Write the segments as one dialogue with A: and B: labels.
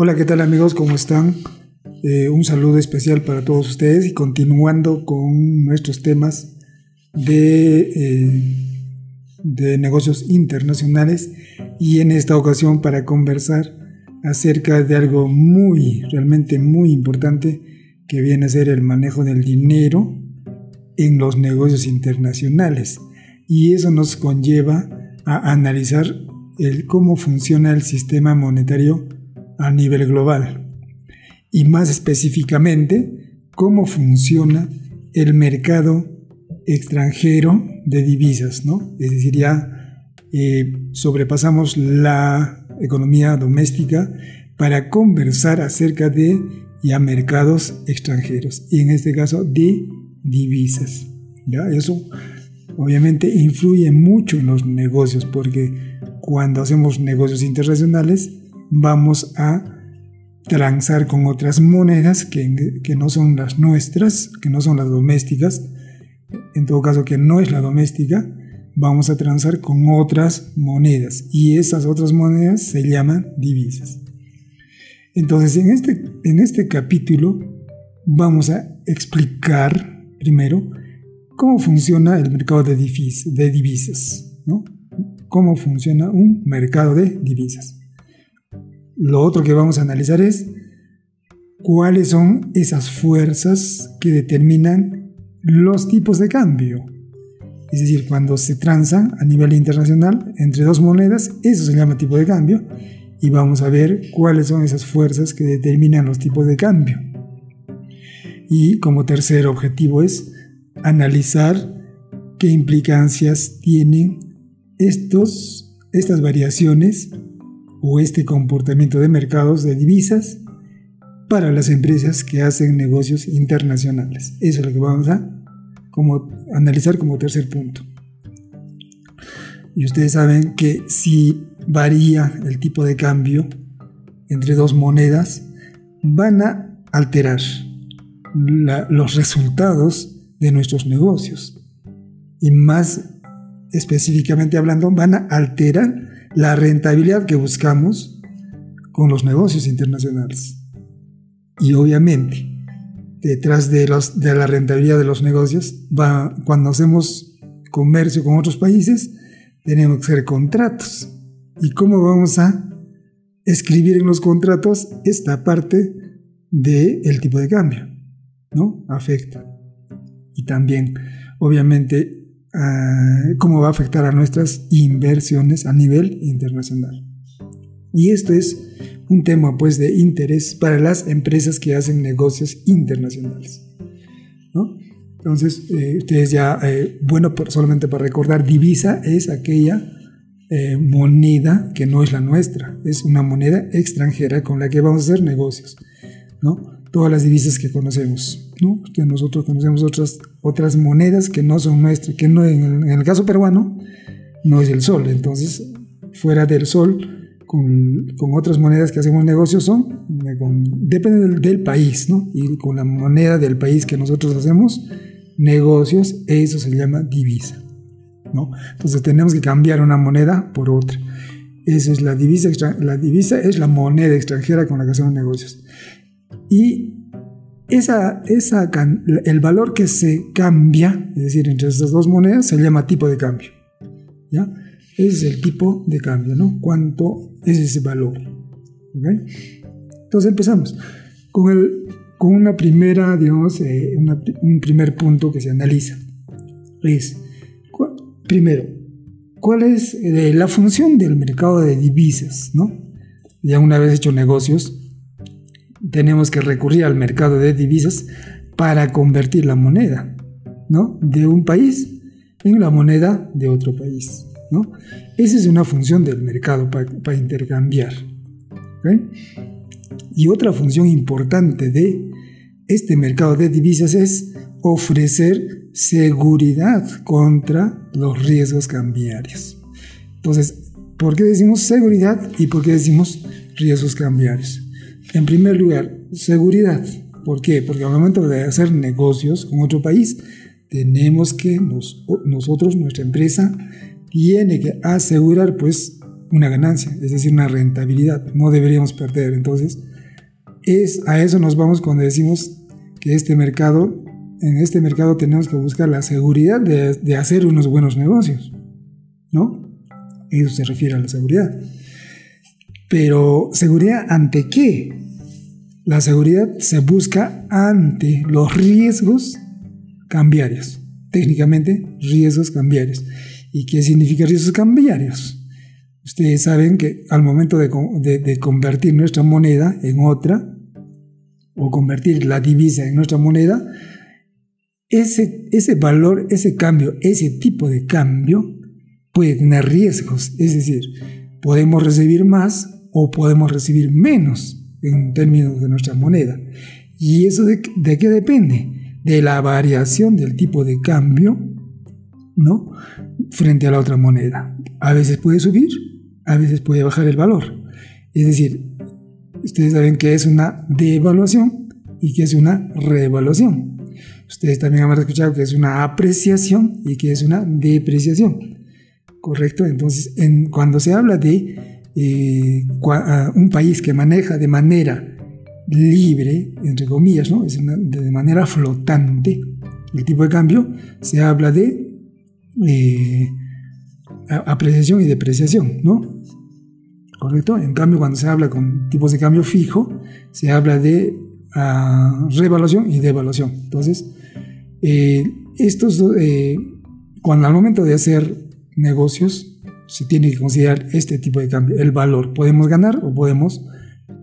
A: Hola, ¿qué tal amigos? ¿Cómo están? Eh, un saludo especial para todos ustedes y continuando con nuestros temas de, eh, de negocios internacionales y en esta ocasión para conversar acerca de algo muy, realmente muy importante que viene a ser el manejo del dinero en los negocios internacionales. Y eso nos conlleva a analizar el cómo funciona el sistema monetario a nivel global y más específicamente cómo funciona el mercado extranjero de divisas, ¿no? Es decir, ya eh, sobrepasamos la economía doméstica para conversar acerca de ya mercados extranjeros y en este caso de divisas. ¿ya? Eso obviamente influye mucho en los negocios porque cuando hacemos negocios internacionales vamos a transar con otras monedas que, que, no son las nuestras, que no son las domésticas, en todo caso que no es la doméstica, vamos a transar con otras monedas y esas otras monedas se llaman divisas. Entonces en este, en este capítulo vamos a explicar primero cómo funciona el mercado de, divisas, ¿no? cómo funciona un mercado de divisas. Lo otro que vamos a analizar es cuáles son esas fuerzas que determinan los tipos de cambio. Es decir, cuando se transan a nivel internacional entre dos monedas, eso se llama tipo de cambio. Y vamos a ver cuáles son esas fuerzas que determinan los tipos de cambio. Y como tercer objetivo es analizar qué implicancias tienen estos, estas variaciones o este comportamiento de mercados de divisas para las empresas que hacen negocios internacionales. Eso es lo que vamos a como, analizar como tercer punto. Y ustedes saben que si varía el tipo de cambio entre dos monedas, van a alterar los resultados de nuestros negocios. Y más específicamente hablando, van a alterar la rentabilidad que buscamos con los negocios internacionales. Y obviamente, detrás de, los, de la rentabilidad de los negocios, va, cuando hacemos comercio con otros países, tenemos que hacer contratos. ¿Y cómo vamos a escribir en los contratos esta parte del tipo de cambio? ¿No? Afecta. Y también, obviamente, cómo va a afectar a nuestras inversiones a nivel internacional. Y esto es un tema pues de interés para las empresas que hacen negocios internacionales. Entonces, eh, ustedes ya, eh, bueno, solamente para recordar, divisa es aquella eh, moneda que no es la nuestra, es una moneda extranjera con la que vamos a hacer negocios. todas las divisas que conocemos. ¿No? nosotros conocemos otras, otras monedas que no son nuestras, que no, en, el, caso peruano no es el sol. Entonces, fuera del sol, con, con otras monedas que hacemos negocios son, depende del, país, ¿no? Y con la moneda del país que nosotros hacemos negocios, eso se llama divisa. ¿no? Entonces tenemos que cambiar una moneda por otra. Esa es la divisa, la divisa es la moneda extranjera con la que hacemos negocios. Y esa, esa, el valor que se cambia, es decir, entre esas dos monedas, se llama tipo de cambio. ¿ya? Ese es el tipo de cambio, ¿no? ¿Cuánto es ese valor? Entonces empezamos con, el, con una primera, digamos, eh, un primer punto que se analiza. Es, primero, ¿cuál es eh, la función del mercado de divisas? ¿no? Ya una vez hecho negocios, tenemos que recurrir al mercado de divisas para convertir la moneda ¿no? de un país en la moneda de otro país. ¿no? Esa es una función del mercado para intercambiar. Y otra función importante de este mercado de divisas es ofrecer seguridad contra los riesgos cambiarios. Entonces, ¿por qué decimos seguridad y por qué decimos riesgos cambiarios? En primer lugar, seguridad. ¿Por qué? Porque al momento de hacer negocios con otro país, tenemos que nosotros, nuestra empresa, tiene que asegurar pues una ganancia, es decir, una rentabilidad. No deberíamos perder. Entonces, es, a eso nos vamos cuando decimos que este mercado, en este mercado tenemos que buscar la seguridad de, de hacer unos buenos negocios. ¿No? Eso se refiere a la seguridad. Pero, ¿seguridad ante qué? La seguridad se busca ante los riesgos cambiarios. Técnicamente, riesgos cambiarios. ¿Y qué significa riesgos cambiarios? Ustedes saben que al momento de, convertir nuestra moneda en otra, o convertir la divisa en nuestra moneda, ese, ese valor, ese cambio, ese tipo de cambio puede tener riesgos. Es decir, podemos recibir más o podemos recibir menos en términos de nuestra moneda. ¿Y eso de, qué depende? De la variación del tipo de cambio, ¿no? Frente a la otra moneda. A veces puede subir, a veces puede bajar el valor. Es decir, ustedes saben que es una devaluación y que es una revaluación. Ustedes también han escuchado que es una apreciación y que es una depreciación. ¿Correcto? Entonces, en, cuando se habla de eh, un país que maneja de manera libre, entre comillas, ¿no? de manera flotante, el tipo de cambio, se habla de eh, apreciación y depreciación, ¿no? ¿Correcto? En cambio, cuando se habla con tipos de cambio fijo, se habla de uh, revaluación y devaluación. Entonces, eh, estos, cuando al momento de hacer negocios, se tiene que considerar este tipo de cambio, el valor. Podemos ganar o podemos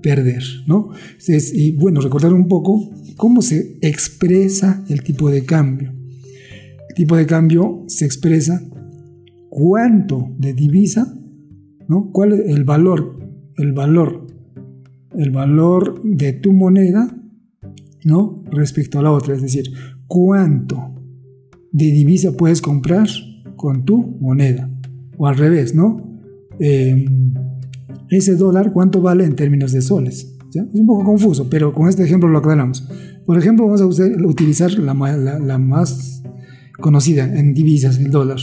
A: perder, ¿no? y bueno, recordar un poco cómo se expresa el tipo de cambio. El tipo de cambio se expresa cuánto de divisa, ¿no? ¿Cuál es el valor? El valor, el valor de tu moneda, ¿no? Respecto a la otra, es decir, cuánto de divisa puedes comprar con tu moneda o al revés, ¿no? Em, ese dólar, ¿cuánto vale en términos de soles? Es un poco confuso, pero con este ejemplo lo aclaramos. Por ejemplo, vamos a utilizar la, más conocida en divisas, el dólar,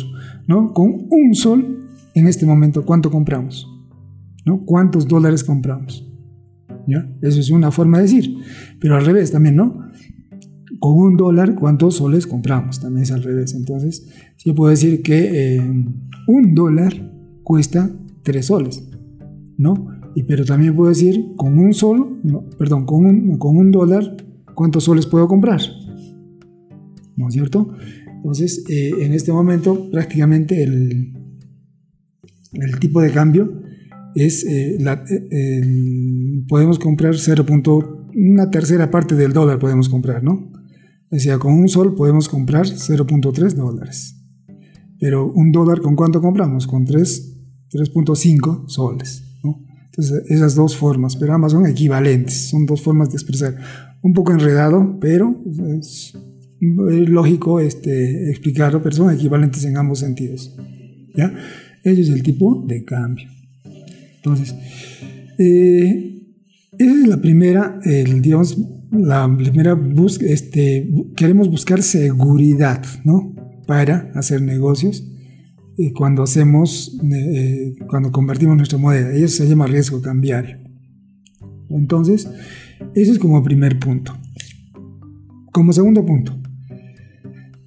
A: ¿no? Con un sol, en este momento, ¿cuánto compramos? ¿No? ¿Cuántos dólares compramos? ¿Ya? Eso es una forma de decir. Pero al revés también, ¿no? Con un dólar, ¿cuántos soles compramos? También es al revés. Entonces, yo puedo decir que em, un dólar cuesta tres soles, ¿no? Y, pero también puedo decir, con un sol, perdón, con un, con un dólar, ¿cuántos soles puedo comprar? ¿No es cierto? Entonces, eh, en este momento, prácticamente el, el tipo de cambio es, eh, la, eh, podemos comprar 0. una tercera parte del dólar podemos comprar, ¿no? Sea, con un sol podemos comprar 0.3 dólares. Pero un dólar, ¿con cuánto compramos? Con 3.5 soles. Entonces, esas dos formas, pero ambas son equivalentes, son dos formas de expresar. Un poco enredado, pero es, lógico este, explicarlo, pero son equivalentes en ambos sentidos. ¿ya? Ese es el tipo de cambio. Entonces, eh, esa es la primera, el, digamos, la primera búsqueda, este, queremos buscar seguridad, ¿no? para hacer negocios y cuando hacemos, eh, cuando convertimos nuestra moneda. Eso se llama riesgo cambiario. Entonces, eso es como primer punto. Como segundo punto,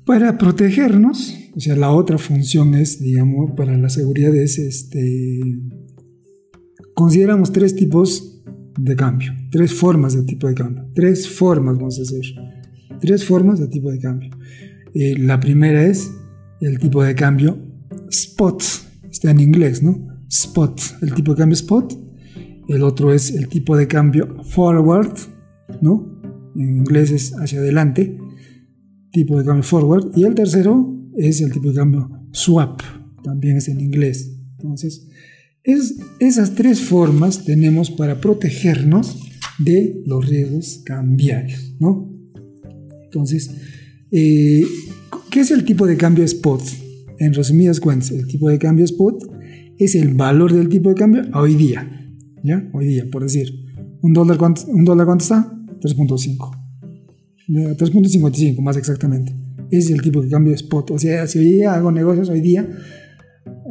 A: para protegernos, o sea, la otra función es, digamos, para la seguridad es, este, consideramos tres tipos de cambio, tres formas de tipo de cambio, tres formas, vamos a decir, tres formas de tipo de cambio. Eh, la primera es el tipo de cambio spot, está en inglés, ¿no? Spot, el tipo de cambio spot. El otro es el tipo de cambio forward, ¿no? En inglés es hacia adelante, tipo de cambio forward. Y el tercero es el tipo de cambio swap, también es en inglés. Entonces, es, esas tres formas tenemos para protegernos de los riesgos cambiarios, ¿no? Entonces, eh, ¿Qué es el tipo de cambio spot? En resumidas cuentas, el tipo de cambio spot es el valor del tipo de cambio hoy día. ¿Ya? Hoy día, por decir. ¿Un dólar cuánto, un dólar cuánto está? 3.5. 3.55 más exactamente. Es el tipo de cambio spot. O sea, si hoy día hago negocios hoy día,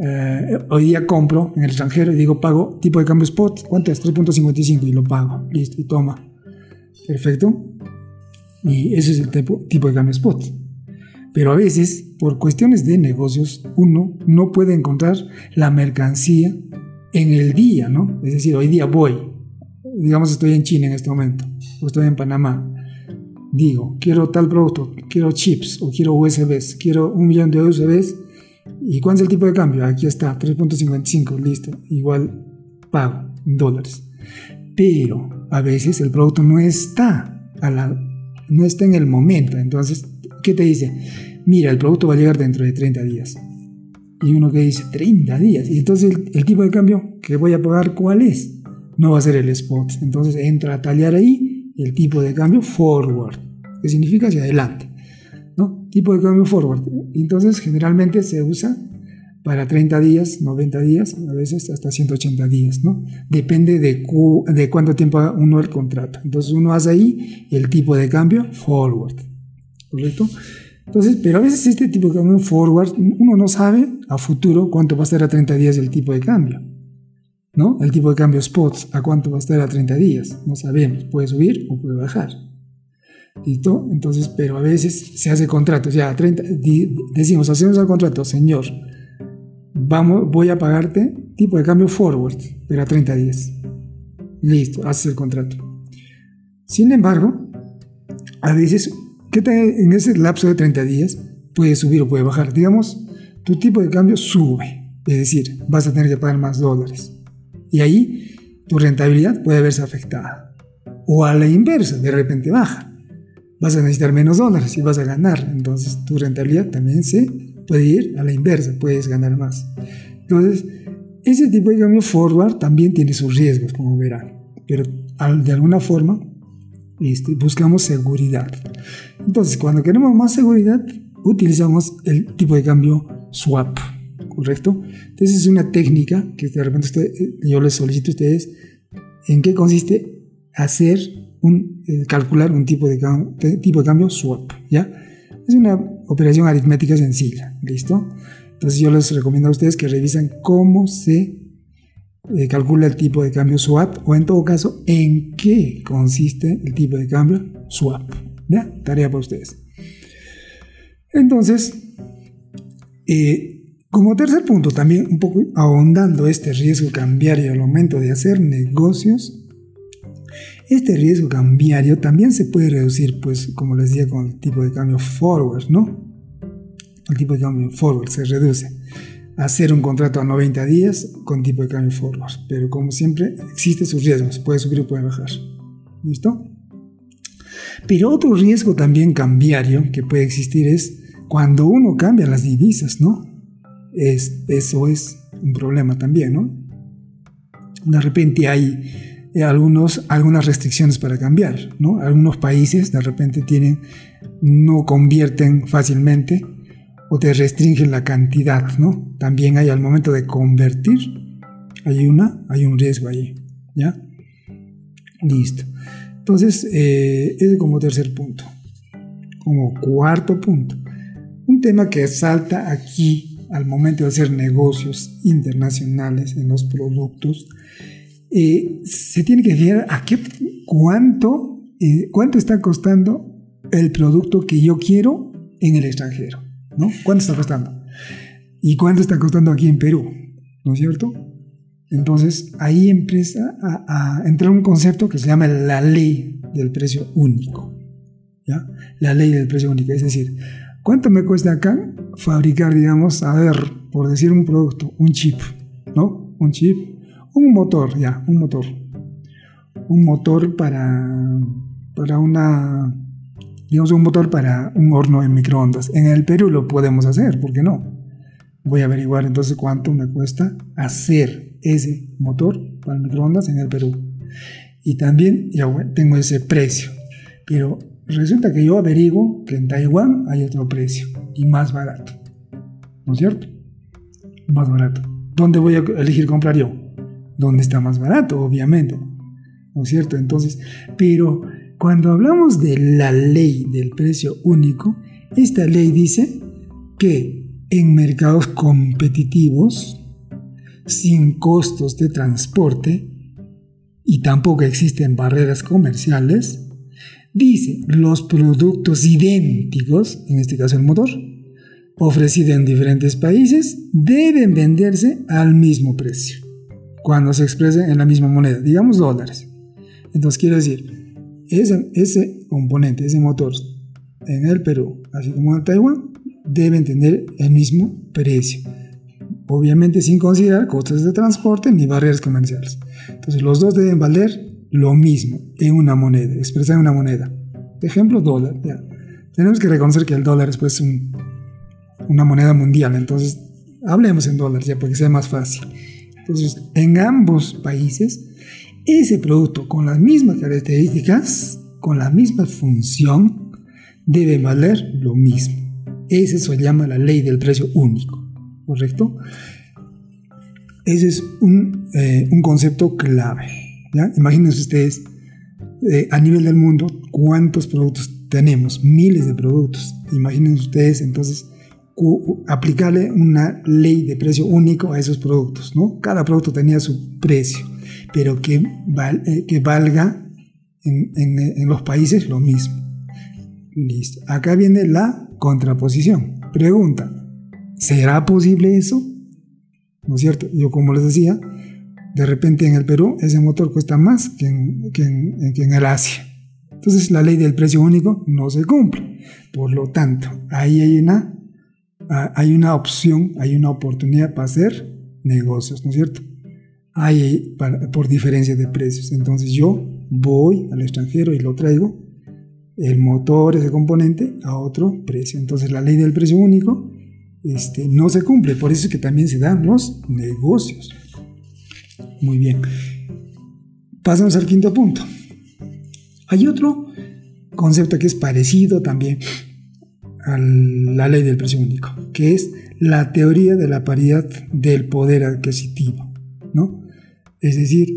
A: eh, hoy día compro en el extranjero y digo pago tipo de cambio spot, ¿cuánto es? 3.55 y lo pago, listo, y toma. Perfecto. Y ese es el tipo, tipo de cambio spot. Pero a veces, por cuestiones de negocios, uno no puede encontrar la mercancía en el día, ¿no? Es decir, hoy día voy, digamos estoy en China en este momento, o estoy en Panamá, digo, quiero tal producto, quiero chips o quiero USBs, quiero un millón de USBs, ¿y cuál es el tipo de cambio? Aquí está, 3.55, listo, igual pago dólares. Pero a veces el producto no está, no está en el momento, entonces, ¿qué te dice? Mira, el producto va a llegar dentro de 30 días. Y uno que dice 30 días. Y entonces el, tipo de cambio que voy a pagar, ¿cuál es? No va a ser el spot. Entonces entra a tallar ahí el tipo de cambio forward que significa hacia adelante. Tipo de cambio forward. Entonces, generalmente se usa para 30 días, 90 días, a veces hasta 180 días, ¿no? Depende de, cuánto tiempo uno el contrato. Entonces, uno hace ahí el tipo de cambio forward, ¿correcto? Entonces, pero a veces este tipo de cambio forward, uno no sabe a futuro cuánto va a estar a 30 días el tipo de cambio, ¿no? El tipo de cambio spots, a cuánto va a estar a 30 días, no sabemos, puede subir o puede bajar. ¿Listo? Entonces, pero a veces se hace contrato, ya 30, decimos, hacemos el contrato, señor, vamos, voy a pagarte tipo de cambio forward, pero a 30 días. Listo, haces el contrato. Sin embargo, a veces, ¿qué en ese lapso de 30 días puede subir o puede bajar? Digamos, tu tipo de cambio sube, es decir, vas a tener que pagar más dólares. Y ahí tu rentabilidad puede verse afectada. O a la inversa, de repente baja vas a necesitar menos dólares y vas a ganar. Entonces tu rentabilidad también se puede ir a la inversa, puedes ganar más. Entonces, ese tipo de cambio forward también tiene sus riesgos, como verán. Pero de alguna forma este, buscamos seguridad. Entonces, cuando queremos más seguridad, utilizamos el tipo de cambio swap, ¿correcto? Entonces es una técnica que de repente eh, yo les solicito a ustedes en qué consiste hacer eh, calcular un tipo de, tipo de cambio swap, ¿ya? Es una operación aritmética sencilla, ¿listo? Entonces yo les recomiendo a ustedes que revisen cómo se eh, calcula el tipo de cambio swap o en todo caso en qué consiste el tipo de cambio swap, ¿ya? Tarea para ustedes. Entonces, eh, como tercer punto, también un poco ahondando este riesgo cambiario al momento de hacer negocios, este riesgo cambiario también se puede reducir, pues, como les decía, con el tipo de cambio forward, ¿no? El tipo de cambio forward se reduce. Hacer un contrato a 90 días con tipo de cambio forward. Pero como siempre, existe sus riesgos. Puede subir o puede bajar. ¿Listo? Pero otro riesgo también cambiario que puede existir es cuando uno cambia las divisas, ¿no? Es, eso es un problema también, ¿no? De repente hay algunos, algunas restricciones para cambiar. ¿no? Algunos países de repente tienen, no convierten fácilmente o te restringen la cantidad. ¿no? También hay al momento de convertir, hay, una, hay un riesgo ahí. ¿ya? Listo. Entonces, eh, es como tercer punto. Como cuarto punto. Un tema que salta aquí al momento de hacer negocios internacionales en los productos eh, se tiene que fijar a qué, cuánto, eh, está costando el producto que yo quiero en el extranjero, ¿no? ¿Cuánto está costando? ¿Y cuánto está costando aquí en Perú? ¿No es cierto? Entonces ahí empieza a, a entrar un concepto que se llama la ley del precio único. ¿ya? La ley del precio único, es decir, ¿cuánto me cuesta acá fabricar, digamos, a ver, por decir un producto, un chip, ¿no? Un chip un motor, ya, un motor. Un motor para, para una, digamos, un motor para un horno en microondas. En el Perú lo podemos hacer, ¿por qué no? Voy a averiguar entonces cuánto me cuesta hacer ese motor para microondas en el Perú. Y también ya tengo ese precio. Pero resulta que yo averiguo que en Taiwán hay otro precio y más barato. ¿No es cierto? Más barato. ¿Dónde voy a elegir comprar yo? Donde está más barato, obviamente. ¿No es cierto? Entonces, pero cuando hablamos de la ley del precio único, esta ley dice que en mercados competitivos, sin costos de transporte y tampoco existen barreras comerciales, dice los productos idénticos, en este caso el motor, ofrecidos en diferentes países, deben venderse al mismo precio, cuando se expresen en la misma moneda, digamos dólares. Entonces quiero decir, ese, ese componente, ese motor en el Perú, así como en Taiwán, deben tener el mismo precio. Obviamente sin considerar costes de transporte ni barreras comerciales. Entonces los dos deben valer lo mismo en una moneda, expresar en una moneda. ejemplo, dólar. Tenemos que reconocer que el dólar es pues una moneda mundial, entonces hablemos en dólares ya porque sea más fácil. Entonces, en ambos países, ese producto con las mismas características, con la misma función, debe valer lo mismo. Ese se llama la ley del precio único, ¿correcto? Ese es un, eh, concepto clave. ¿ya? Imagínense ustedes, eh, a nivel del mundo, cuántos productos tenemos, miles de productos. Imagínense ustedes entonces aplicarle una ley de precio único a esos productos, ¿no? Cada producto tenía su precio, pero que, eh, que valga en, los países lo mismo. Listo. Acá viene la contraposición. Pregunta, ¿será posible eso? ¿No es cierto? Yo como les decía, de repente en el Perú ese motor cuesta más que en, que en, el Asia. Entonces la ley del precio único no se cumple. Por lo tanto, ahí hay una, hay una opción, hay una oportunidad para hacer negocios, ¿no es cierto? Hay por diferencia de precios. Entonces yo voy al extranjero y lo traigo el motor, ese componente, a otro precio. Entonces la ley del precio único este, no se cumple, por eso es que también se dan los negocios. Muy bien. Pasamos al quinto punto. Hay otro concepto que es parecido también a la ley del precio único, que es la teoría de la paridad del poder adquisitivo, ¿no? Es decir,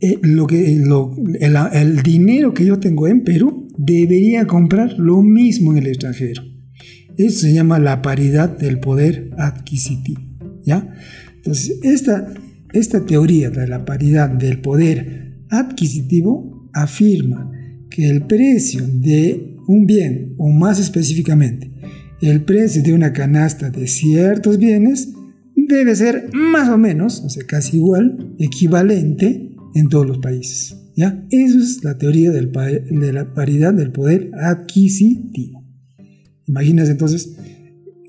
A: eh, lo que, el, dinero que yo tengo en Perú debería comprar lo mismo en el extranjero. Eso se llama la paridad del poder adquisitivo. ¿ya? Entonces, esta, esta teoría de la paridad del poder adquisitivo afirma que el precio de un bien, o más específicamente, el precio de una canasta de ciertos bienes, debe ser más o menos, o sea, casi igual, equivalente en todos los países. ¿ya? Eso es la teoría de la paridad del poder adquisitivo. Imagínense entonces,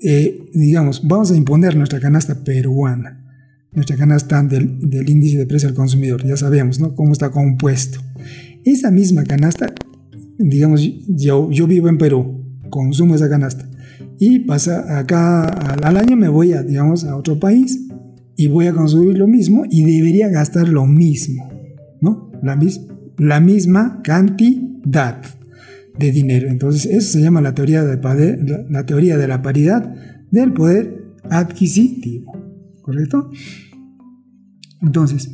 A: eh, digamos, vamos a imponer nuestra canasta peruana, nuestra canasta del, del, índice de precio al consumidor, ya sabemos ¿no? cómo está compuesto. Esa misma canasta, digamos, yo, vivo en Perú, consumo esa canasta, y pasa acá al, año me voy a, digamos, a otro país y voy a consumir lo mismo y debería gastar lo mismo la, la misma cantidad de dinero. Entonces, eso se llama la teoría, de, la, teoría de la paridad del poder adquisitivo. ¿Correcto? Entonces,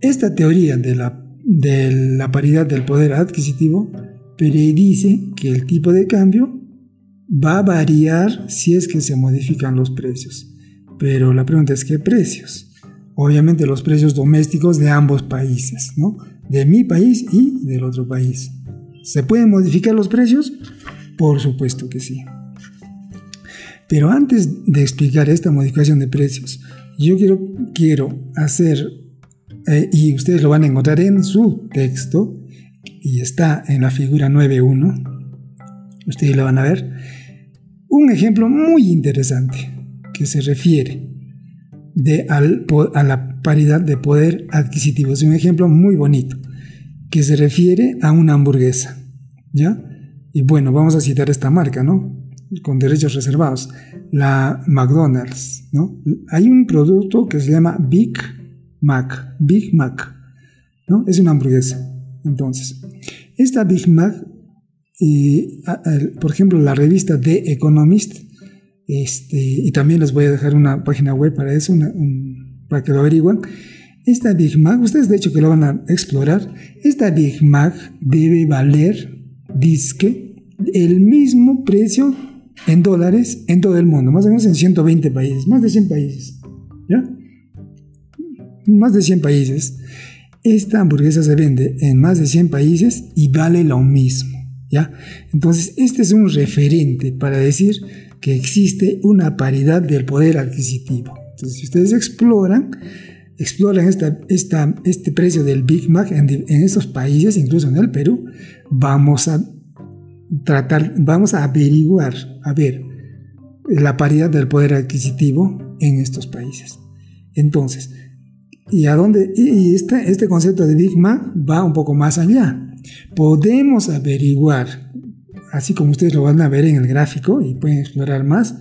A: esta teoría de la, de la paridad del poder adquisitivo predice que el tipo de cambio va a variar si es que se modifican los precios. Pero la pregunta es, ¿qué precios? obviamente los precios domésticos de ambos países, ¿no? De mi país y del otro país. ¿Se pueden modificar los precios? Por supuesto que sí. Pero antes de explicar esta modificación de precios, yo quiero, quiero hacer, eh, y ustedes lo van a encontrar en su texto, y está en la figura 9.1, ustedes lo van a ver, un ejemplo muy interesante que se refiere de a la paridad de poder adquisitivo. Es un ejemplo muy bonito que se refiere a una hamburguesa. ¿Ya? Y bueno, vamos a citar esta marca, ¿no? Con derechos reservados. La McDonald's, ¿no? Hay un producto que se llama Big Mac. Big Mac, ¿no? Es una hamburguesa. Entonces, esta Big Mac, por ejemplo, la revista The Economist este, y también les voy a dejar una página web para eso, para que lo averigüen. Esta Big Mac, ustedes de hecho que lo van a explorar, esta Big Mac debe valer, disque, el mismo precio en dólares en todo el mundo, más o menos en 120 países, más de 100 países. Más de 100 países. Esta hamburguesa se vende en más de 100 países y vale lo mismo. ¿Ya? Entonces, este es un referente para decir que existe una paridad del poder adquisitivo. Entonces, si ustedes exploran, exploran este precio del Big Mac en, en estos países, incluso en el Perú, vamos a tratar, vamos a averiguar, a ver, la paridad del poder adquisitivo en estos países. Entonces, ¿y a dónde? Y este, este concepto de Big Mac va un poco más allá. Podemos averiguar, así como ustedes lo van a ver en el gráfico y pueden explorar más,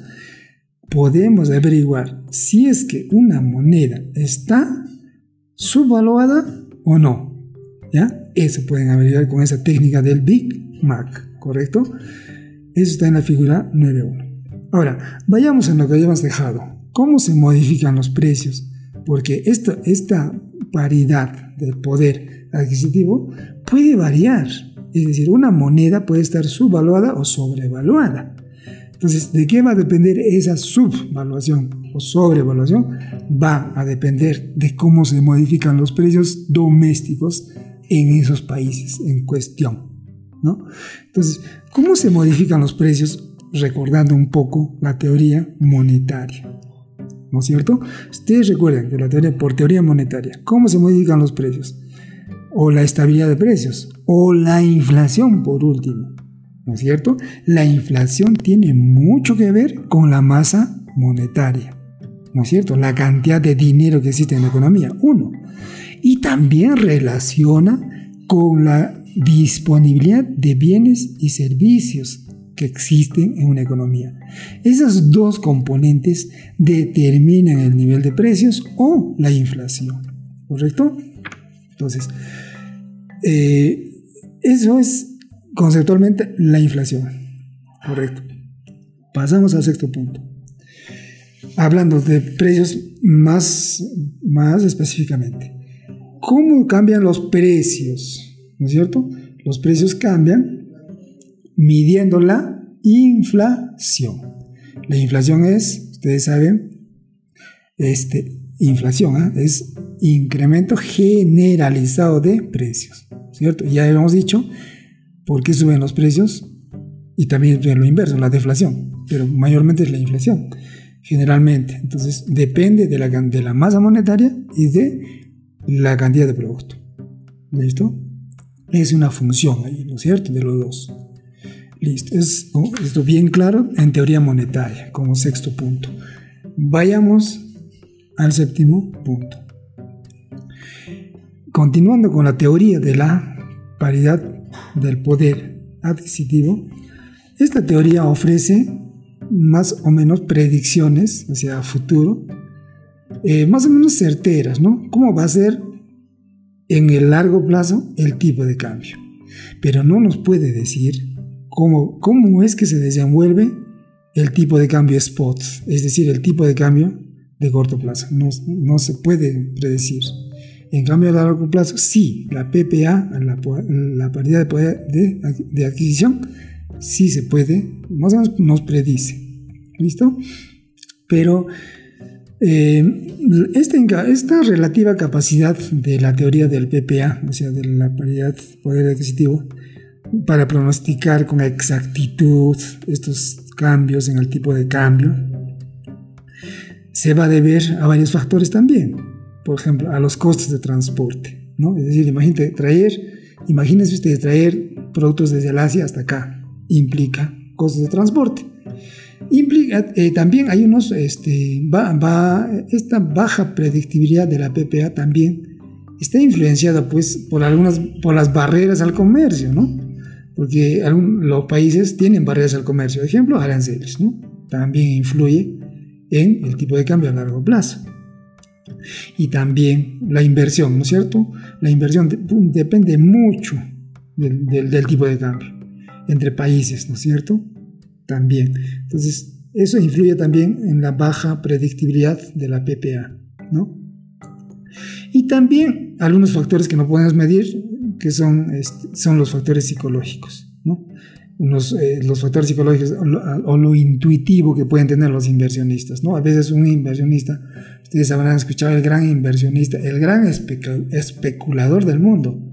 A: podemos averiguar si es que una moneda está subvaluada o no. ¿Ya? Eso pueden averiguar con esa técnica del Big Mac. ¿correcto? Eso está en la figura 9.1. Ahora, vayamos a lo que habíamos dejado. ¿Cómo se modifican los precios? Porque esta, esta paridad del poder adquisitivo puede variar. Es decir, una moneda puede estar subvaluada o sobrevaluada. Entonces, ¿de qué va a depender esa subvaluación o sobrevaluación? Va a depender de cómo se modifican los precios domésticos en esos países en cuestión. Entonces, ¿cómo se modifican los precios? Recordando un poco la teoría monetaria. ¿No es cierto? Ustedes recuerden que la teoría, por teoría monetaria, ¿cómo se modifican los precios? O la estabilidad de precios, o la inflación por último. ¿No es cierto? La inflación tiene mucho que ver con la masa monetaria. ¿No es cierto? La cantidad de dinero que existe en la economía. Uno. Y también relaciona con la disponibilidad de bienes y servicios que existen en una economía. Esos dos componentes determinan el nivel de precios o la inflación. ¿Correcto? Entonces, eh, eso es conceptualmente la inflación. Correcto. Pasamos al sexto punto. Hablando de precios más, más específicamente. ¿Cómo cambian los precios? ¿no es cierto? Los precios cambian midiendo la inflación. La inflación es, ustedes saben, este, inflación ¿ah? es incremento generalizado de precios, ¿cierto? Ya hemos dicho por qué suben los precios y también lo inverso, la deflación, pero mayormente es la inflación, generalmente. Entonces depende de la, de la masa monetaria y de la cantidad de producto. ¿Listo? es una función ahí, ¿no cierto? De los dos. Listo, es, esto bien claro en teoría monetaria como sexto punto. Vayamos al séptimo punto. Continuando con la teoría de la paridad del poder adquisitivo, esta teoría ofrece más o menos predicciones hacia el futuro, eh, más o menos certeras, ¿no? ¿Cómo va a ser en el largo plazo el tipo de cambio. Pero no nos puede decir cómo, cómo es que se desenvuelve el tipo de cambio spot, es decir, el tipo de cambio de corto plazo. No, no se puede predecir. En cambio, a largo plazo, sí, la PPA, la, la paridad de poder de, adquisición, sí se puede, más o menos nos predice. ¿Listo? Pero eh, esta, esta, relativa capacidad de la teoría del PPA, o sea, de la paridad poder adquisitivo, para pronosticar con exactitud estos cambios en el tipo de cambio, se va a deber a varios factores también. Por ejemplo, a los costos de transporte. ¿no? Es decir, imagínate traer, imagínense usted traer productos desde el Asia hasta acá. Implica costos de transporte. Implica, eh, también hay unos, este, va, esta baja predictibilidad de la PPA también está influenciada pues por algunas, por las barreras al comercio, ¿no? Porque los países tienen barreras al comercio, por ejemplo, aranceles, ¿no? También influye en el tipo de cambio a largo plazo. Y también la inversión, ¿no es cierto? La inversión depende mucho del, del tipo de cambio entre países, ¿no es cierto? también. Entonces, eso influye también en la baja predictibilidad de la PPA, ¿no? Y también algunos factores que no podemos medir, que son, este, son los factores psicológicos, ¿no? los, eh, los factores psicológicos o lo, intuitivo que pueden tener los inversionistas. ¿no? A veces un inversionista, ustedes habrán escuchado el gran inversionista, el gran especulador del mundo,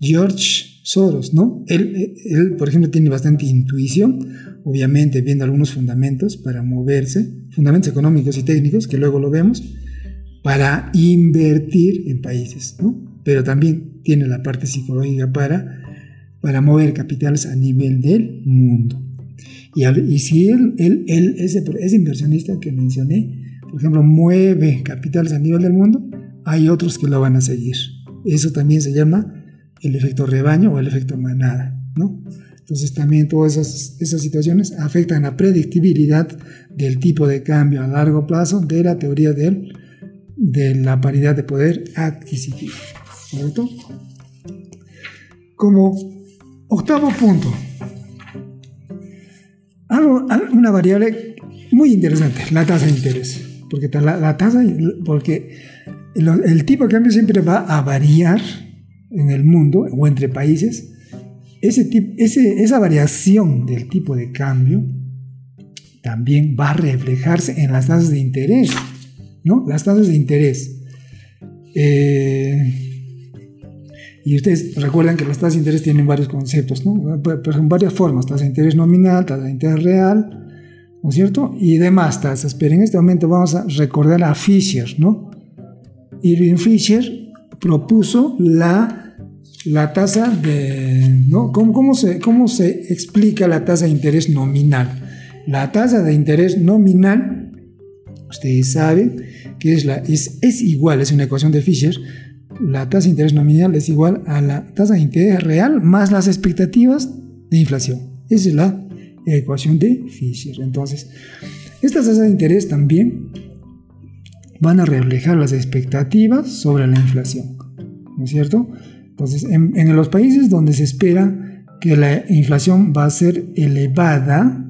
A: George Soros, ¿no? Él, él, por ejemplo, tiene bastante intuición, obviamente viendo algunos fundamentos para moverse, fundamentos económicos y técnicos, que luego lo vemos, para invertir en países, ¿no? Pero también tiene la parte psicológica para, para mover capitales a nivel del mundo. Y, si él, él, ese, inversionista que mencioné, por ejemplo, mueve capitales a nivel del mundo, hay otros que lo van a seguir. Eso también se llama el efecto rebaño o el efecto manada, ¿no? Entonces también todas esas, situaciones afectan la predictibilidad del tipo de cambio a largo plazo de la teoría de la paridad de poder adquisitivo. Como octavo punto, algo, una variable muy interesante, la tasa de interés. Porque la, tasa, porque el, tipo de cambio siempre va a variar en el mundo o entre países, ese, ese, esa variación del tipo de cambio también va a reflejarse en las tasas de interés, ¿no? Las tasas de interés. Eh, y ustedes recuerdan que las tasas de interés tienen varios conceptos, ¿no? Pero son varias formas, tasa de interés nominal, tasa de interés real, ¿no es cierto? Y demás tasas. Pero en este momento vamos a recordar a Fisher, ¿no? Irving Fisher propuso la la tasa de, ¿no? ¿Cómo, se, ¿Cómo se explica la tasa de interés nominal? La tasa de interés nominal, ustedes saben que es, la, es, es igual, es una ecuación de Fisher, la tasa de interés nominal es igual a la tasa de interés real más las expectativas de inflación. Esa es la ecuación de Fisher. Entonces, estas tasas de interés también van a reflejar las expectativas sobre la inflación. ¿No es cierto? Entonces, en, los países donde se espera que la inflación va a ser elevada,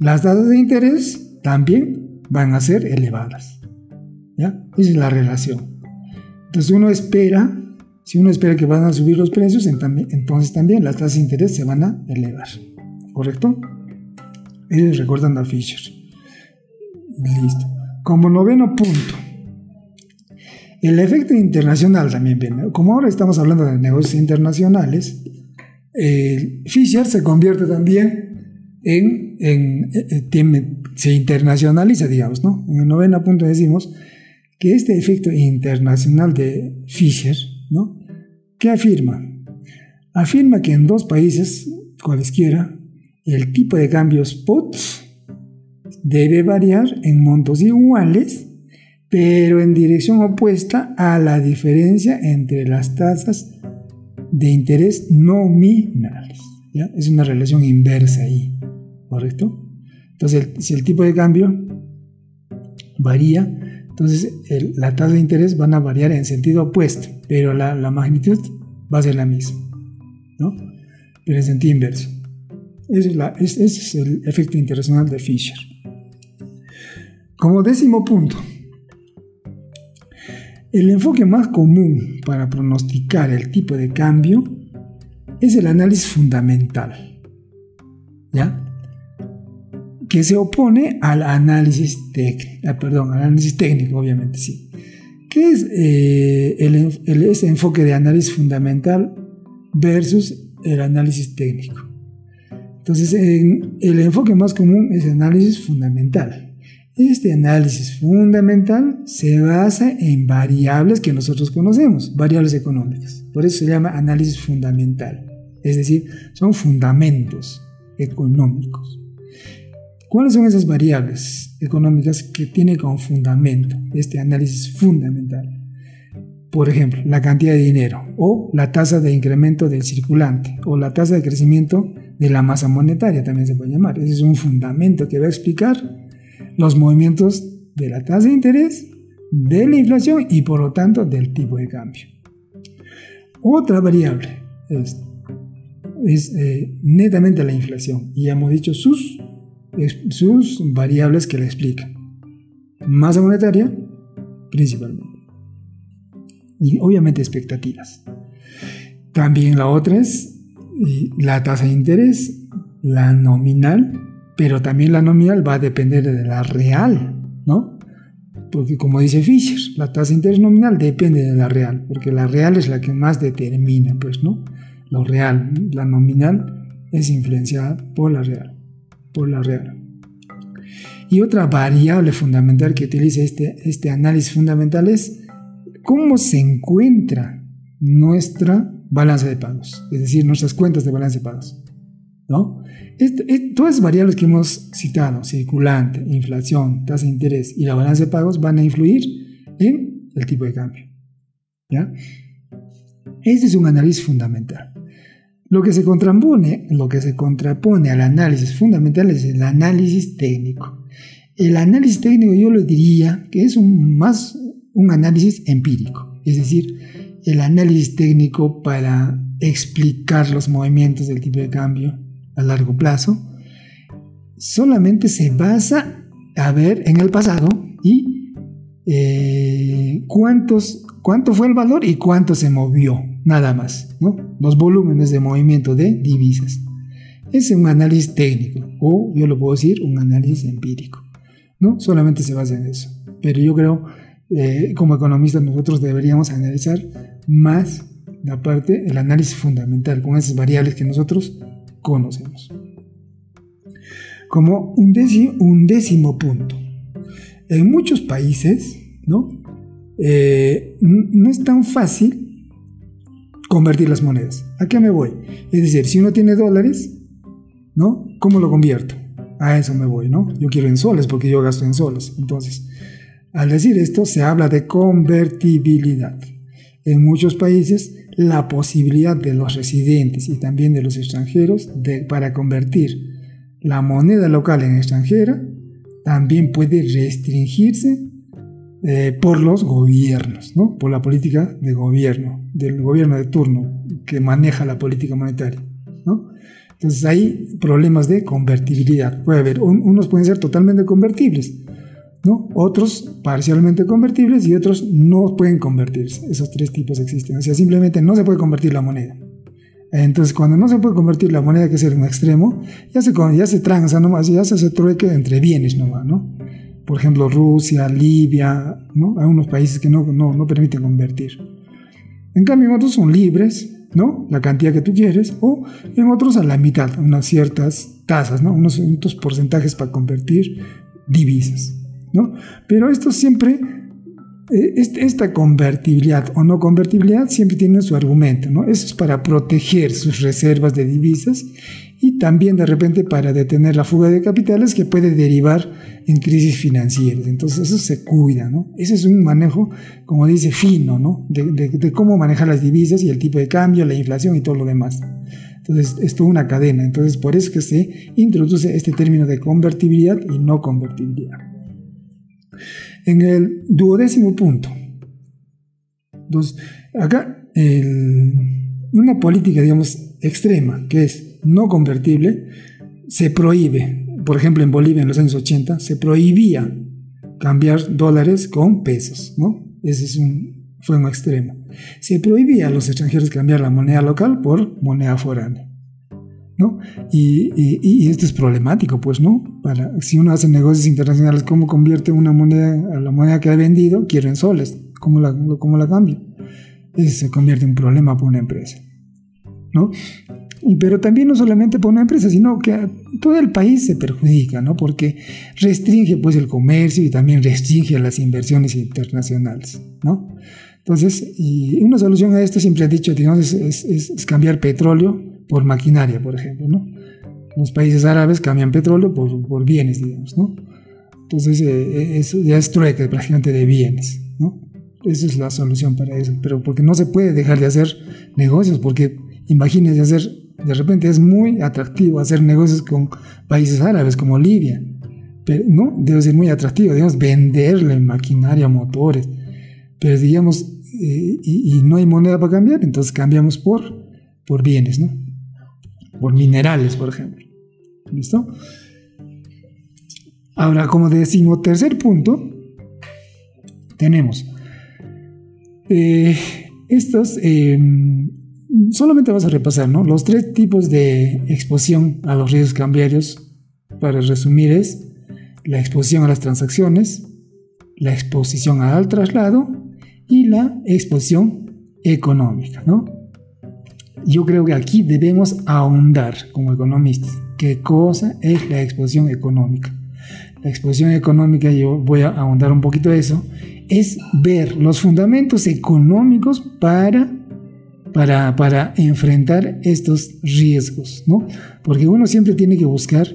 A: las tasas de interés también van a ser elevadas. Esa es la relación. Entonces uno espera, si uno espera que van a subir los precios, entonces también las tasas de interés se van a elevar. ¿Correcto? Ellos recuerdan a Fisher. Listo. Como noveno punto, el efecto internacional también viene. Como ahora estamos hablando de negocios internacionales, Fisher se convierte también en, en, eh, eh, se internacionaliza, digamos, ¿no? En el noveno punto decimos que este efecto internacional de Fisher, ¿no? ¿Qué afirma? Afirma que en dos países, cualesquiera, el tipo de cambio spot debe variar en montos iguales pero en dirección opuesta a la diferencia entre las tasas de interés nominales. Es una relación inversa ahí, ¿correcto? Entonces, si el tipo de cambio varía, entonces la tasa de interés van a variar en sentido opuesto, pero la, magnitud va a ser la misma, ¿no? Pero en sentido inverso. Ese es, ese es el efecto internacional de Fisher. Como décimo punto, el enfoque más común para pronosticar el tipo de cambio es el análisis fundamental, ¿ya? Que se opone al análisis técnico, ah, perdón, análisis técnico, obviamente, sí. ¿Qué es eh, el, ese enfoque de análisis fundamental versus el análisis técnico? Entonces, el enfoque más común es el análisis fundamental. Este análisis fundamental se basa en variables que nosotros conocemos, variables económicas. Por eso se llama análisis fundamental. Es decir, son fundamentos económicos. ¿Cuáles son esas variables económicas que tiene como fundamento este análisis fundamental? Por ejemplo, la cantidad de dinero o la tasa de incremento del circulante o la tasa de crecimiento de la masa monetaria también se puede llamar. Ese es un fundamento que va a explicar los movimientos de la tasa de interés, de la inflación y por lo tanto del tipo de cambio. Otra variable es, eh, netamente la inflación y hemos dicho sus, sus variables que la explican. Masa monetaria, principalmente. Y obviamente expectativas. También la otra es la tasa de interés la nominal, pero también la nominal va a depender de la real, ¿no? Porque como dice Fischer, la tasa de interés nominal depende de la real, porque la real es la que más determina, pues, ¿no? Lo real, la nominal es influenciada por la real, por la real. Y otra variable fundamental que utiliza este, este análisis fundamental es cómo se encuentra nuestra balanza de pagos, es decir, nuestras cuentas de balance de pagos. ¿no? Este, todas las variables que hemos citado, circulante, inflación, tasa de interés y la balanza de pagos, van a influir en el tipo de cambio. ¿ya? Este es un análisis fundamental. Lo que se contrapone, lo que se contrapone al análisis fundamental es el análisis técnico. El análisis técnico yo lo diría que es un, más un análisis empírico, es decir, el análisis técnico para explicar los movimientos del tipo de cambio a largo plazo solamente se basa a ver en el pasado y eh, cuántos, cuánto fue el valor y cuánto se movió, nada más, ¿no? Los volúmenes de movimiento de divisas. Es un análisis técnico, o yo lo puedo decir, un análisis empírico, ¿no? Solamente se basa en eso. Pero yo creo, eh, como economistas, nosotros deberíamos analizar más la parte, el análisis fundamental, con esas variables que nosotros conocemos. Como un décimo, un décimo punto. En muchos países, ¿no? Eh, no es tan fácil convertir las monedas. ¿A qué me voy? Es decir, si uno tiene dólares, ¿no? ¿Cómo lo convierto? A eso me voy, ¿no? Yo quiero en soles porque yo gasto en soles. Entonces, al decir esto, se habla de convertibilidad. En muchos países la posibilidad de los residentes y también de los extranjeros de, para convertir la moneda local en extranjera también puede restringirse eh, por los gobiernos, ¿no? por la política de gobierno, del gobierno de turno que maneja la política monetaria. ¿no? Entonces hay problemas de convertibilidad. Puede haber, unos pueden ser totalmente convertibles, otros parcialmente convertibles y otros no pueden convertirse. Esos tres tipos existen. O sea, simplemente no se puede convertir la moneda. Entonces, cuando no se puede convertir la moneda, que es un extremo, ya se, ya se transa nomás, ya se hace trueque entre bienes nomás, ¿no? Por ejemplo, Rusia, Libia, ¿no? Hay unos países que no, no, no permiten convertir. En cambio, en otros son libres, ¿no? La cantidad que tú quieres, o en otros a la mitad, unas ciertas tasas, ¿no? Unos, unos porcentajes para convertir divisas. Pero esto siempre, eh, esta convertibilidad o no convertibilidad siempre tiene su argumento, ¿no? Eso es para proteger sus reservas de divisas y también de repente para detener la fuga de capitales que puede derivar en crisis financieras. Entonces eso se cuida, ¿no? Ese es un manejo, como dice, fino, ¿no? De, cómo manejar las divisas y el tipo de cambio, la inflación y todo lo demás. Entonces es toda una cadena. Entonces por eso es que se introduce este término de convertibilidad y no convertibilidad. En el duodécimo punto, entonces, acá una política, digamos, extrema, que es no convertible, se prohíbe. Por ejemplo, en Bolivia en los años 80 se prohibía cambiar dólares con pesos, ¿no? Ese es un, fue un extremo. Se prohibía a los extranjeros cambiar la moneda local por moneda foránea. ¿no? Y, esto es problemático, pues, ¿no? Para, si uno hace negocios internacionales, ¿cómo convierte una moneda a la moneda que ha vendido? Quiero en soles, ¿cómo la, cómo la cambio? Eso se convierte en un problema para una empresa, ¿no? Pero también no solamente para una empresa, sino que todo el país se perjudica, ¿no? Porque restringe pues el comercio y también restringe las inversiones internacionales, ¿no? Entonces, y una solución a esto siempre ha dicho, digamos, es, es cambiar petróleo por maquinaria, por ejemplo, ¿no? Los países árabes cambian petróleo por, por bienes, digamos, ¿no? Entonces, eh, eh, eso ya es trueque prácticamente de bienes, ¿no? Esa es la solución para eso, pero porque no se puede dejar de hacer negocios, porque imagínense hacer, de repente es muy atractivo hacer negocios con países árabes como Libia, pero, ¿no? Debe ser muy atractivo, digamos, venderle maquinaria, motores, pero digamos, eh, y, no hay moneda para cambiar, entonces cambiamos por, por bienes, ¿no? por minerales, por ejemplo. ¿Listo? Ahora, como decimos, tercer punto, tenemos eh, estos, em, solamente vas a repasar, ¿no? Los tres tipos de exposición a los riesgos cambiarios, para resumir, es la exposición a las transacciones, la exposición al traslado y la exposición económica, ¿no? Yo creo que aquí debemos ahondar como economistas qué cosa es la exposición económica. La exposición económica, yo voy a ahondar un poquito eso, es ver los fundamentos económicos para para, para, enfrentar estos riesgos, ¿no? Porque uno siempre tiene que buscar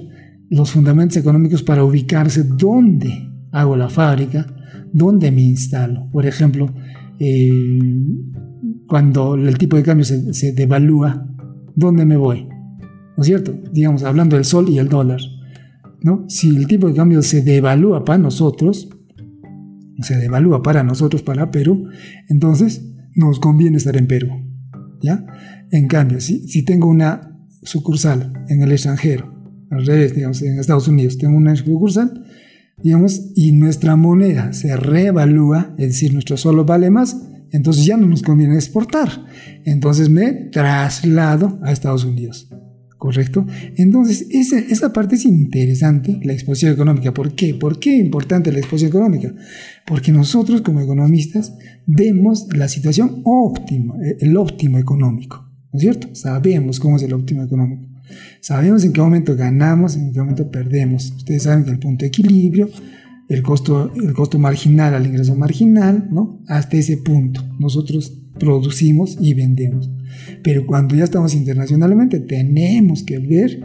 A: los fundamentos económicos para ubicarse dónde hago la fábrica, dónde me instalo. Por ejemplo, eh, cuando el tipo de cambio se, devalúa, ¿dónde me voy? ¿No es cierto? Digamos, hablando del sol y el dólar. ¿no? Si el tipo de cambio se devalúa para nosotros, se devalúa para nosotros, para Perú, entonces nos conviene estar en Perú. En cambio, si, tengo una sucursal en el extranjero, al revés, digamos, en Estados Unidos tengo una sucursal, digamos, y nuestra moneda se reevalúa, es decir, nuestro solo vale más, entonces ya no nos conviene exportar. Entonces me traslado a Estados Unidos. ¿Correcto? Entonces, esa, esa parte es interesante, la exposición económica. ¿Por qué? ¿Por qué es importante la exposición económica? Porque nosotros como economistas vemos la situación óptima, eh, el óptimo económico. ¿No es cierto? Sabemos cómo es el óptimo económico. Sabemos en qué momento ganamos, en qué momento perdemos. Ustedes saben que el punto de equilibrio el costo, el costo marginal al ingreso marginal, ¿no? Hasta ese punto nosotros producimos y vendemos. Pero cuando ya estamos internacionalmente, tenemos que ver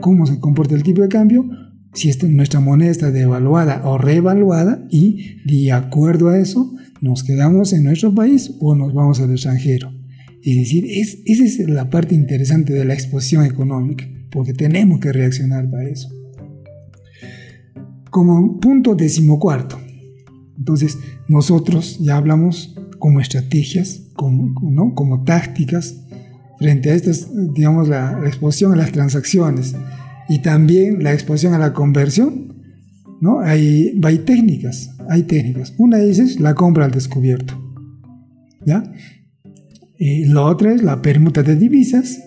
A: cómo se comporta el tipo de cambio, si nuestra moneda está devaluada o revaluada y de acuerdo a eso nos quedamos en nuestro país o nos vamos al extranjero. Es decir, es, esa es la parte interesante de la exposición económica, porque tenemos que reaccionar para eso como punto decimocuarto. Entonces, nosotros ya hablamos como estrategias, como, ¿no? como tácticas frente a estas, digamos, la, exposición a las transacciones y también la exposición a la conversión, ¿no? Hay, hay técnicas, hay técnicas. Una es la compra al descubierto, ¿ya? Y la otra es la permuta de divisas.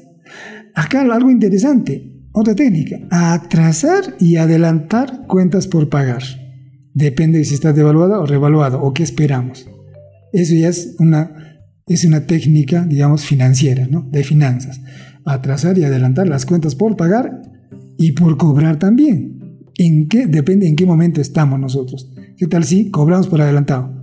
A: Acá algo interesante, otra técnica, atrasar y adelantar cuentas por pagar. Depende de si está devaluada o revaluada o qué esperamos. Eso ya es una, es una técnica, digamos, financiera, ¿no? De finanzas. Atrasar y adelantar las cuentas por pagar y por cobrar también. ¿En qué? Depende en qué momento estamos nosotros. ¿Qué tal si cobramos por adelantado?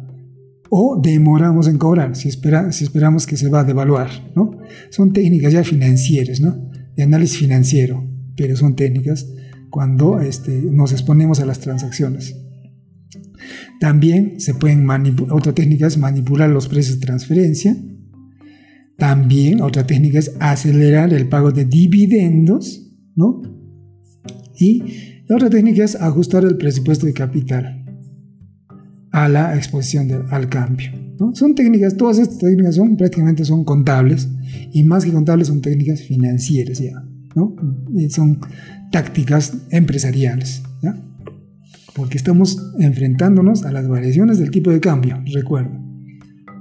A: O demoramos en cobrar, si, espera, si esperamos que se va a devaluar, ¿no? Son técnicas ya financieras, ¿no? De análisis financiero pero son técnicas cuando este, nos exponemos a las transacciones. También se pueden manipular, otra técnica es manipular los precios de transferencia. También otra técnica es acelerar el pago de dividendos, ¿no? Y otra técnica es ajustar el presupuesto de capital a la exposición al cambio. ¿no? Son técnicas, todas estas técnicas son prácticamente son contables y más que contables son técnicas financieras ya. ¿no? son tácticas empresariales, porque estamos enfrentándonos a las variaciones del tipo de cambio, recuerdo,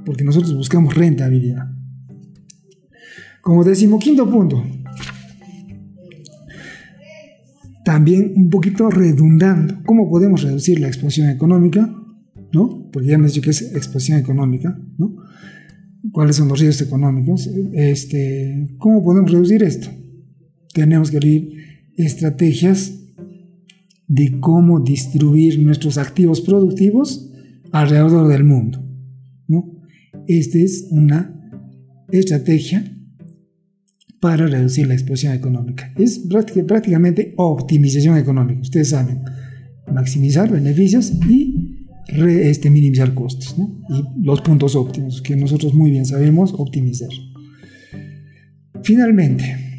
A: porque nosotros buscamos rentabilidad. Como decimoquinto punto, también un poquito redundando, ¿cómo podemos reducir la exposición económica? ¿No? Porque ya me he dicho que es exposición económica. ¿Cuáles son los riesgos económicos? Este, ¿Cómo podemos reducir esto? tenemos que abrir estrategias de cómo distribuir nuestros activos productivos alrededor del mundo. ¿no? Esta es una estrategia para reducir la exposición económica. Es prácticamente optimización económica, ustedes saben, maximizar beneficios y este, minimizar costos. Y los puntos óptimos, que nosotros muy bien sabemos optimizar. Finalmente,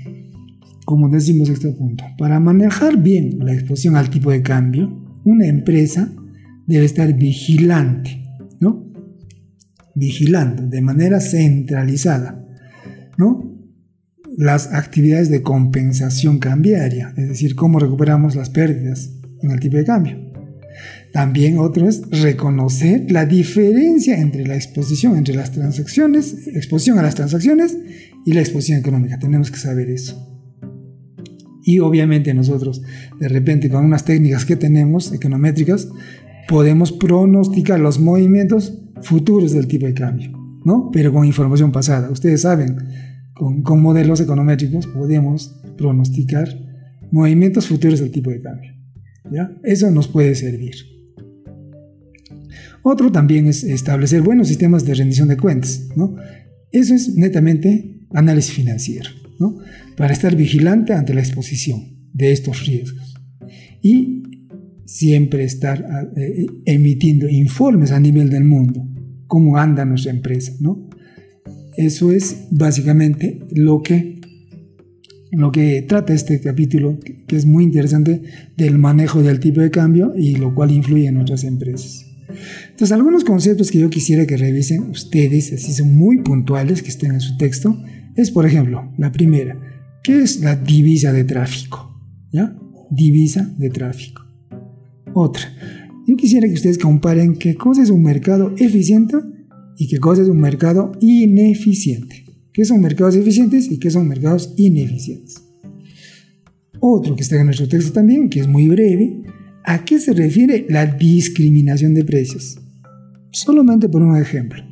A: como decimos este punto, para manejar bien la exposición al tipo de cambio, una empresa debe estar vigilante, ¿no? Vigilando de manera centralizada, ¿no? Las actividades de compensación cambiaria, es decir, cómo recuperamos las pérdidas en el tipo de cambio. También otro es reconocer la diferencia entre la exposición, entre las transacciones, exposición a las transacciones y la exposición económica. Tenemos que saber eso. Y obviamente nosotros, de repente, con unas técnicas que tenemos, econométricas, podemos pronosticar los movimientos futuros del tipo de cambio, ¿no? Pero con información pasada. Ustedes saben, con, con modelos econométricos podemos pronosticar movimientos futuros del tipo de cambio. ¿ya? Eso nos puede servir. Otro también es establecer buenos sistemas de rendición de cuentas, ¿no? Eso es netamente análisis financiero, Para estar vigilante ante la exposición de estos riesgos. Y siempre estar eh, emitiendo informes a nivel del mundo, cómo anda nuestra empresa, ¿no? Eso es básicamente lo que, lo que trata este capítulo, que es muy interesante, del manejo del tipo de cambio y lo cual influye en otras empresas. Entonces, algunos conceptos que yo quisiera que revisen ustedes, así son muy puntuales, que estén en su texto, es, por ejemplo, la primera, ¿qué es la divisa de tráfico? ¿Ya? Divisa de tráfico. Otra, yo quisiera que ustedes comparen qué cosa es un mercado eficiente y qué cosa es un mercado ineficiente. ¿Qué son mercados eficientes y qué son mercados ineficientes? Otro que está en nuestro texto también, que es muy breve, ¿a qué se refiere la discriminación de precios? Solamente por un ejemplo.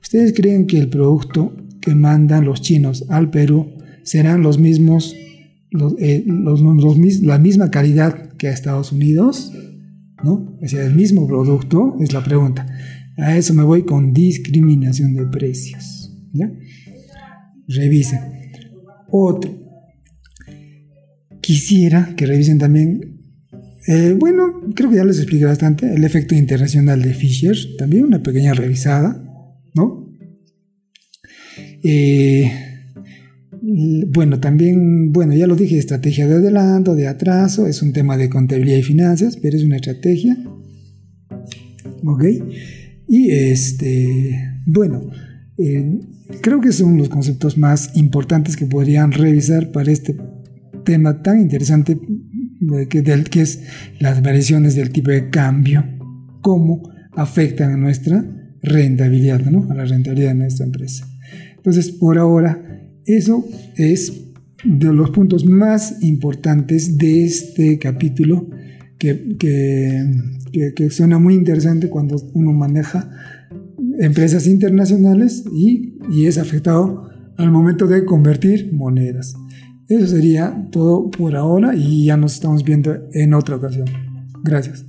A: ¿Ustedes creen que el producto que mandan los chinos al Perú serán los mismos, eh, la misma calidad que a Estados Unidos? ¿No? Sea, el mismo producto es la pregunta. A eso me voy con discriminación de precios. ¿ya? Revisen. Otro. Quisiera que revisen también eh, bueno, creo que ya les expliqué bastante. El efecto internacional de Fisher, también una pequeña revisada. Eh, bueno, también, bueno, ya lo dije, estrategia de adelanto, de atraso, es un tema de contabilidad y finanzas, pero es una estrategia. ¿Ok? Y este, bueno, eh, creo que son los conceptos más importantes que podrían revisar para este tema tan interesante que, del, que es las variaciones del tipo de cambio, cómo afectan a nuestra rentabilidad, ¿no? a la rentabilidad de nuestra empresa. Entonces, por ahora, eso es de los puntos más importantes de este capítulo que, que, suena muy interesante cuando uno maneja empresas internacionales y, y es afectado al momento de convertir monedas. Eso sería todo por ahora y ya nos estamos viendo en otra ocasión. Gracias.